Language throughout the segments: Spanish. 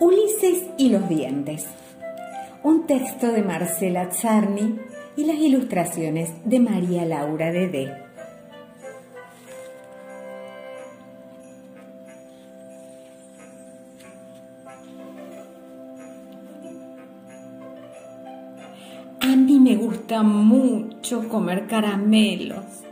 Ulises y los dientes. Un texto de Marcela Czarny y las ilustraciones de María Laura Dede. A mí me gusta mucho comer caramelos.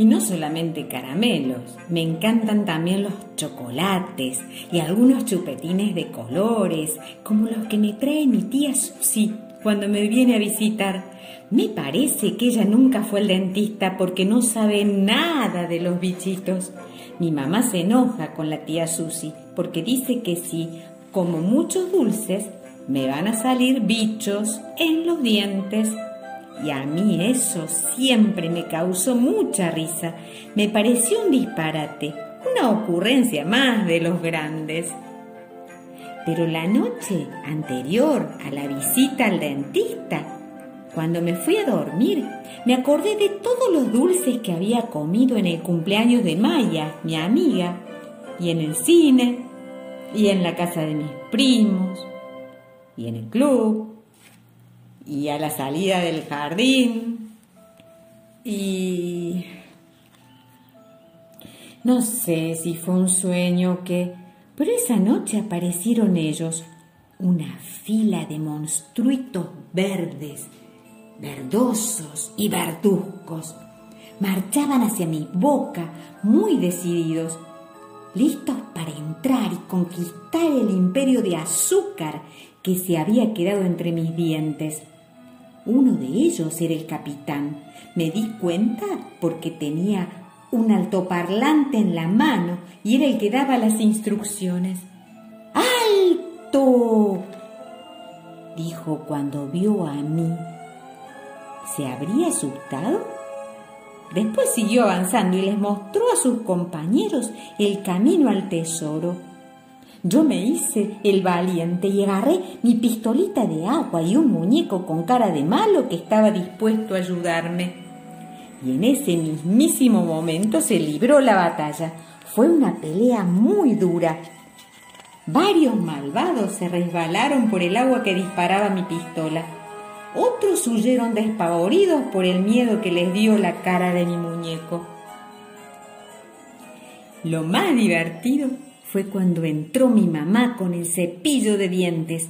Y no solamente caramelos, me encantan también los chocolates y algunos chupetines de colores, como los que me trae mi tía Susi cuando me viene a visitar. Me parece que ella nunca fue al dentista porque no sabe nada de los bichitos. Mi mamá se enoja con la tía Susi porque dice que si como muchos dulces me van a salir bichos en los dientes. Y a mí eso siempre me causó mucha risa. Me pareció un disparate, una ocurrencia más de los grandes. Pero la noche anterior a la visita al dentista, cuando me fui a dormir, me acordé de todos los dulces que había comido en el cumpleaños de Maya, mi amiga, y en el cine, y en la casa de mis primos, y en el club, y a la salida del jardín, y no sé si fue un sueño que, pero esa noche aparecieron ellos, una fila de monstruitos verdes, verdosos y verduzcos. Marchaban hacia mi boca muy decididos, listos para entrar y conquistar el imperio de azúcar que se había quedado entre mis dientes. Uno de ellos era el capitán. Me di cuenta porque tenía un altoparlante en la mano y era el que daba las instrucciones. ¡Alto! dijo cuando vio a mí. ¿Se habría asustado? Después siguió avanzando y les mostró a sus compañeros el camino al tesoro. Yo me hice el valiente y agarré mi pistolita de agua y un muñeco con cara de malo que estaba dispuesto a ayudarme. Y en ese mismísimo momento se libró la batalla. Fue una pelea muy dura. Varios malvados se resbalaron por el agua que disparaba mi pistola. Otros huyeron despavoridos por el miedo que les dio la cara de mi muñeco. Lo más divertido fue cuando entró mi mamá con el cepillo de dientes.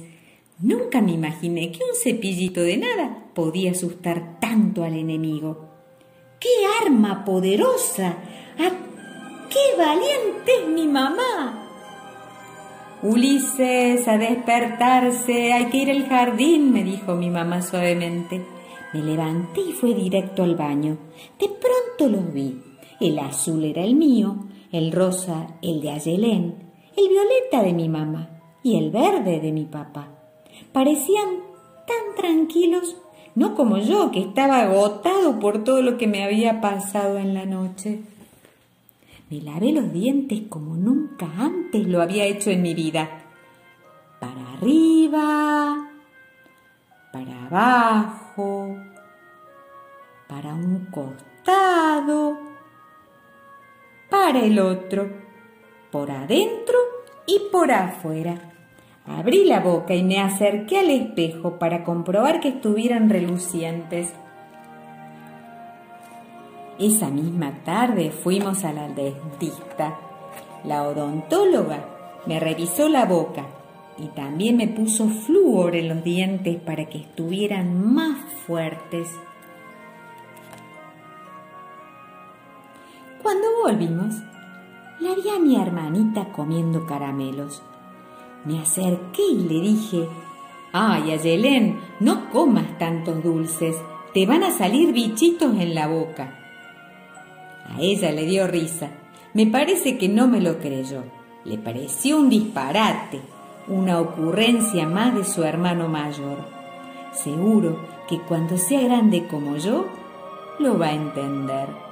Nunca me imaginé que un cepillito de nada podía asustar tanto al enemigo. ¡Qué arma poderosa! ¡Ah, qué valiente es mi mamá! Ulises, a despertarse, hay que ir al jardín, me dijo mi mamá suavemente. Me levanté y fui directo al baño. De pronto los vi. El azul era el mío, el rosa el de Ayelén, el violeta de mi mamá y el verde de mi papá. Parecían tan tranquilos, no como yo, que estaba agotado por todo lo que me había pasado en la noche. Me lavé los dientes como nunca antes lo había hecho en mi vida. Para arriba, para abajo, para un costado, el otro, por adentro y por afuera. Abrí la boca y me acerqué al espejo para comprobar que estuvieran relucientes. Esa misma tarde fuimos a la dentista. La odontóloga me revisó la boca y también me puso flúor en los dientes para que estuvieran más fuertes. La vi a mi hermanita comiendo caramelos. Me acerqué y le dije, Ay, Ayelén, no comas tantos dulces, te van a salir bichitos en la boca. A ella le dio risa. Me parece que no me lo creyó. Le pareció un disparate, una ocurrencia más de su hermano mayor. Seguro que cuando sea grande como yo, lo va a entender.